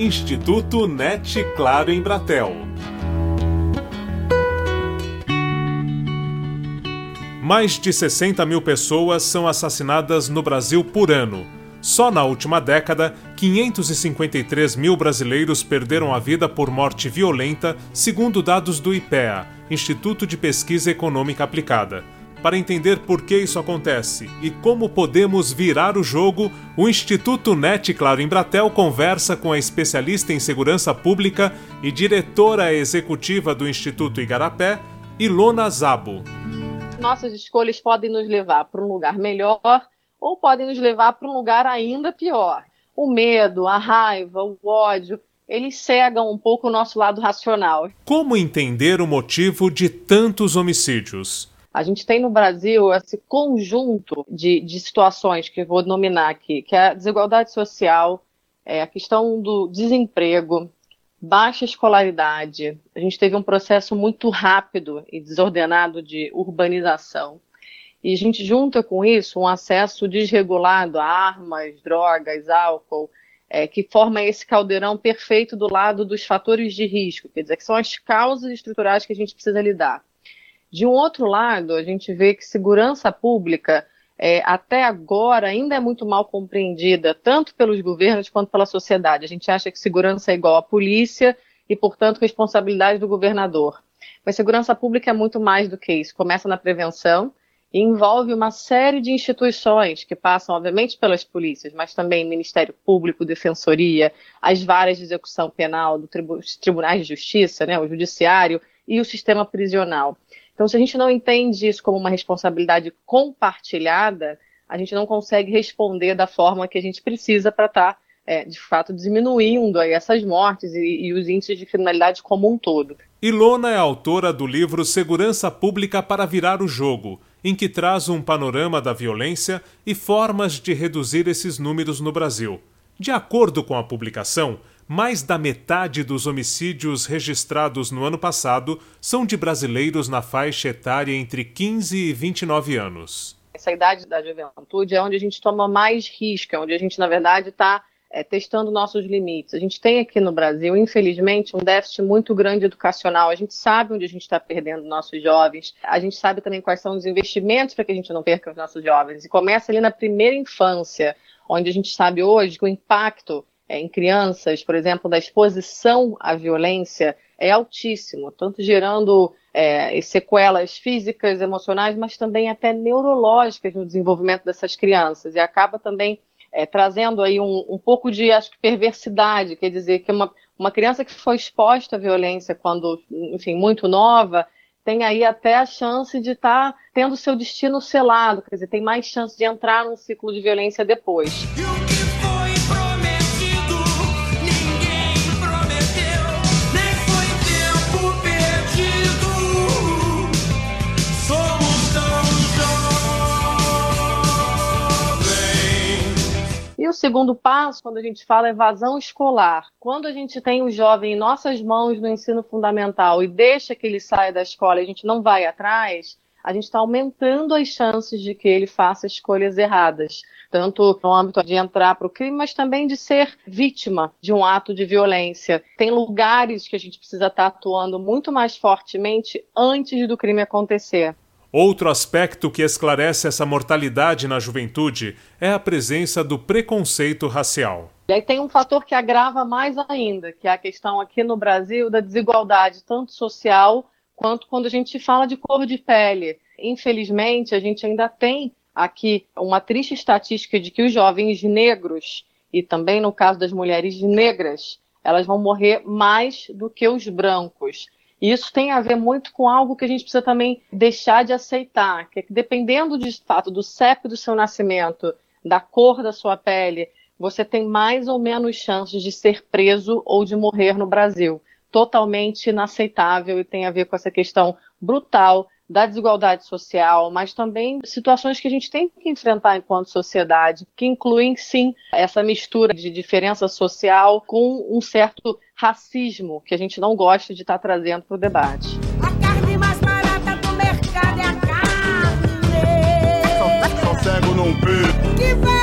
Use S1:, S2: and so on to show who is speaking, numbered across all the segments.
S1: Instituto NET Claro em Bratel. Mais de 60 mil pessoas são assassinadas no Brasil por ano. Só na última década, 553 mil brasileiros perderam a vida por morte violenta, segundo dados do IPEA, Instituto de Pesquisa Econômica Aplicada. Para entender por que isso acontece e como podemos virar o jogo, o Instituto NET Claro em Bratel conversa com a especialista em segurança pública e diretora executiva do Instituto Igarapé, Ilona Zabo.
S2: Nossas escolhas podem nos levar para um lugar melhor ou podem nos levar para um lugar ainda pior. O medo, a raiva, o ódio, eles cegam um pouco o nosso lado racional.
S1: Como entender o motivo de tantos homicídios?
S2: A gente tem no Brasil esse conjunto de, de situações que eu vou nominar aqui, que é a desigualdade social, é a questão do desemprego, baixa escolaridade. A gente teve um processo muito rápido e desordenado de urbanização. E a gente junta com isso um acesso desregulado a armas, drogas, álcool, é, que forma esse caldeirão perfeito do lado dos fatores de risco, quer dizer, que são as causas estruturais que a gente precisa lidar. De um outro lado, a gente vê que segurança pública, é, até agora, ainda é muito mal compreendida, tanto pelos governos quanto pela sociedade. A gente acha que segurança é igual à polícia e, portanto, responsabilidade do governador. Mas segurança pública é muito mais do que isso. Começa na prevenção e envolve uma série de instituições que passam, obviamente, pelas polícias, mas também Ministério Público, Defensoria, as várias de execução penal, do tribu tribunais de justiça, né, o judiciário e o sistema prisional. Então, se a gente não entende isso como uma responsabilidade compartilhada, a gente não consegue responder da forma que a gente precisa para estar, tá, é, de fato, diminuindo aí essas mortes e, e os índices de criminalidade como um todo.
S1: Ilona é autora do livro Segurança Pública para Virar o Jogo, em que traz um panorama da violência e formas de reduzir esses números no Brasil. De acordo com a publicação, mais da metade dos homicídios registrados no ano passado são de brasileiros na faixa etária entre 15 e 29 anos.
S2: Essa idade da juventude é onde a gente toma mais risco, é onde a gente, na verdade, está é, testando nossos limites. A gente tem aqui no Brasil, infelizmente, um déficit muito grande educacional. A gente sabe onde a gente está perdendo nossos jovens. A gente sabe também quais são os investimentos para que a gente não perca os nossos jovens. E começa ali na primeira infância, onde a gente sabe hoje que o impacto é, em crianças, por exemplo, da exposição à violência é altíssimo, tanto gerando é, sequelas físicas, emocionais, mas também até neurológicas no desenvolvimento dessas crianças. E acaba também é, trazendo aí um, um, pouco de, acho que, perversidade, quer dizer, que uma, uma criança que foi exposta à violência quando, enfim, muito nova, tem aí até a chance de estar tá tendo seu destino selado, quer dizer, tem mais chance de entrar num ciclo de violência depois. o segundo passo, quando a gente fala evasão escolar, quando a gente tem o jovem em nossas mãos no ensino fundamental e deixa que ele saia da escola e a gente não vai atrás, a gente está aumentando as chances de que ele faça escolhas erradas, tanto no âmbito de entrar para o crime, mas também de ser vítima de um ato de violência. Tem lugares que a gente precisa estar tá atuando muito mais fortemente antes do crime acontecer.
S1: Outro aspecto que esclarece essa mortalidade na juventude é a presença do preconceito racial.
S2: E aí tem um fator que agrava mais ainda, que é a questão aqui no Brasil da desigualdade, tanto social quanto quando a gente fala de cor de pele. Infelizmente, a gente ainda tem aqui uma triste estatística de que os jovens negros, e também no caso das mulheres negras, elas vão morrer mais do que os brancos. E isso tem a ver muito com algo que a gente precisa também deixar de aceitar, que é que dependendo de fato do CEP do seu nascimento, da cor da sua pele, você tem mais ou menos chances de ser preso ou de morrer no Brasil. Totalmente inaceitável e tem a ver com essa questão brutal da desigualdade social, mas também situações que a gente tem que enfrentar enquanto sociedade, que incluem sim essa mistura de diferença social com um certo racismo que a gente não gosta de estar trazendo para o debate.
S3: A carne mais barata do mercado é a carne. Só, só cego não vê.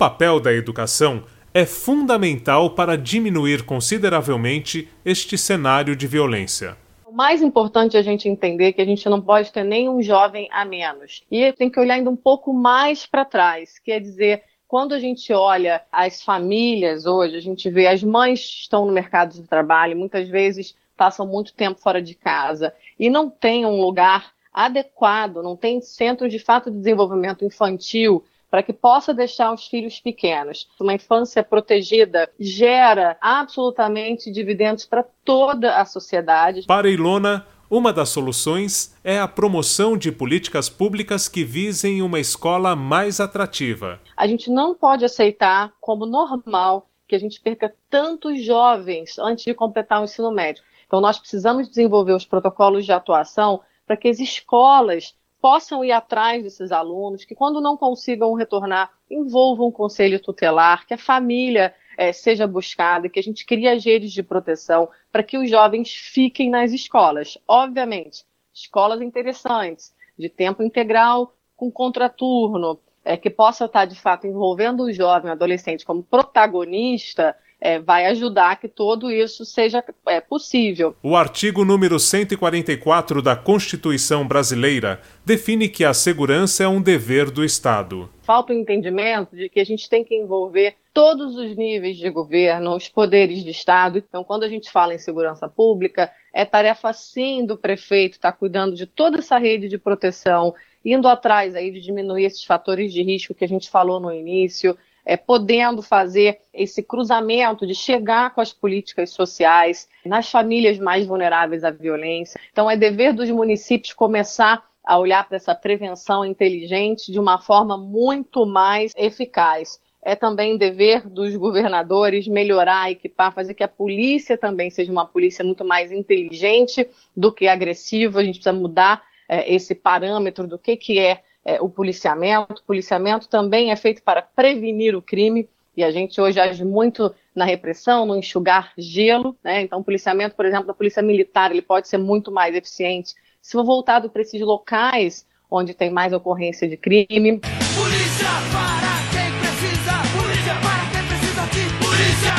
S1: Papel da educação é fundamental para diminuir consideravelmente este cenário de violência.
S2: O mais importante é a gente entender que a gente não pode ter nenhum jovem a menos. E tem que olhar ainda um pouco mais para trás, quer dizer, quando a gente olha as famílias hoje, a gente vê as mães estão no mercado de trabalho, muitas vezes passam muito tempo fora de casa e não tem um lugar adequado, não tem centro de fato de desenvolvimento infantil para que possa deixar os filhos pequenos. Uma infância protegida gera absolutamente dividendos para toda a sociedade.
S1: Para Ilona, uma das soluções é a promoção de políticas públicas que visem uma escola mais atrativa.
S2: A gente não pode aceitar como normal que a gente perca tantos jovens antes de completar o ensino médio. Então, nós precisamos desenvolver os protocolos de atuação para que as escolas possam ir atrás desses alunos, que quando não consigam retornar, envolvam um conselho tutelar, que a família é, seja buscada, que a gente crie as redes de proteção para que os jovens fiquem nas escolas. Obviamente, escolas interessantes, de tempo integral com contraturno, é, que possa estar de fato envolvendo o jovem, o adolescente como protagonista é, vai ajudar que tudo isso seja é, possível.
S1: O artigo número 144 da Constituição Brasileira define que a segurança é um dever do Estado.
S2: Falta o entendimento de que a gente tem que envolver todos os níveis de governo, os poderes de Estado. Então, quando a gente fala em segurança pública, é tarefa sim do prefeito estar tá cuidando de toda essa rede de proteção, indo atrás aí de diminuir esses fatores de risco que a gente falou no início, é, podendo fazer esse cruzamento de chegar com as políticas sociais nas famílias mais vulneráveis à violência. Então, é dever dos municípios começar a olhar para essa prevenção inteligente de uma forma muito mais eficaz. É também dever dos governadores melhorar, equipar, fazer que a polícia também seja uma polícia muito mais inteligente do que agressiva. A gente precisa mudar é, esse parâmetro do que, que é é, o policiamento. O policiamento também é feito para prevenir o crime e a gente hoje age muito na repressão, no enxugar gelo, né? Então, o policiamento, por exemplo, da polícia militar, ele pode ser muito mais eficiente se for voltado para esses locais onde tem mais ocorrência de crime. Polícia para quem precisa, polícia para quem precisa de polícia.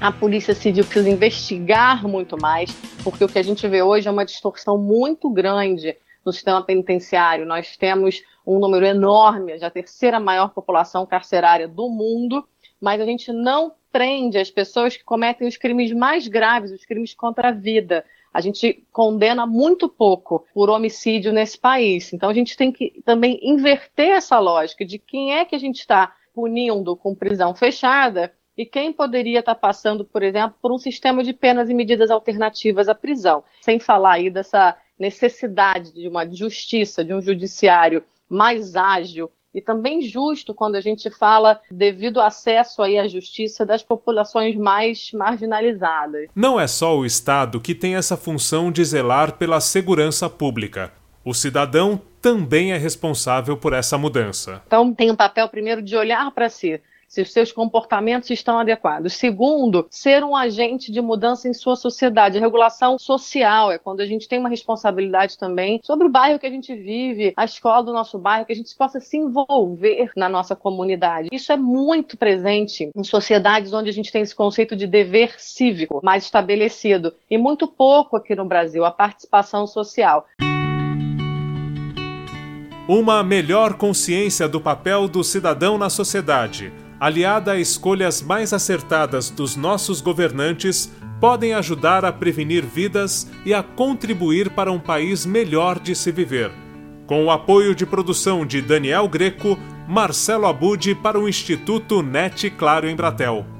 S2: A polícia civil precisa investigar muito mais, porque o que a gente vê hoje é uma distorção muito grande no sistema penitenciário. Nós temos um número enorme, já a terceira maior população carcerária do mundo, mas a gente não prende as pessoas que cometem os crimes mais graves, os crimes contra a vida. A gente condena muito pouco por homicídio nesse país. Então a gente tem que também inverter essa lógica de quem é que a gente está punindo com prisão fechada e quem poderia estar passando, por exemplo, por um sistema de penas e medidas alternativas à prisão. Sem falar aí dessa necessidade de uma justiça, de um judiciário mais ágil e também justo quando a gente fala devido ao acesso aí à justiça das populações mais marginalizadas.
S1: Não é só o Estado que tem essa função de zelar pela segurança pública. O cidadão também é responsável por essa mudança.
S2: Então tem um papel primeiro de olhar para si, se os seus comportamentos estão adequados. Segundo, ser um agente de mudança em sua sociedade. A regulação social é quando a gente tem uma responsabilidade também sobre o bairro que a gente vive, a escola do nosso bairro, que a gente possa se envolver na nossa comunidade. Isso é muito presente em sociedades onde a gente tem esse conceito de dever cívico mais estabelecido e muito pouco aqui no Brasil a participação social.
S1: Uma melhor consciência do papel do cidadão na sociedade aliada a escolhas mais acertadas dos nossos governantes, podem ajudar a prevenir vidas e a contribuir para um país melhor de se viver. Com o apoio de produção de Daniel Greco, Marcelo Abude para o Instituto NET Claro em Bratel.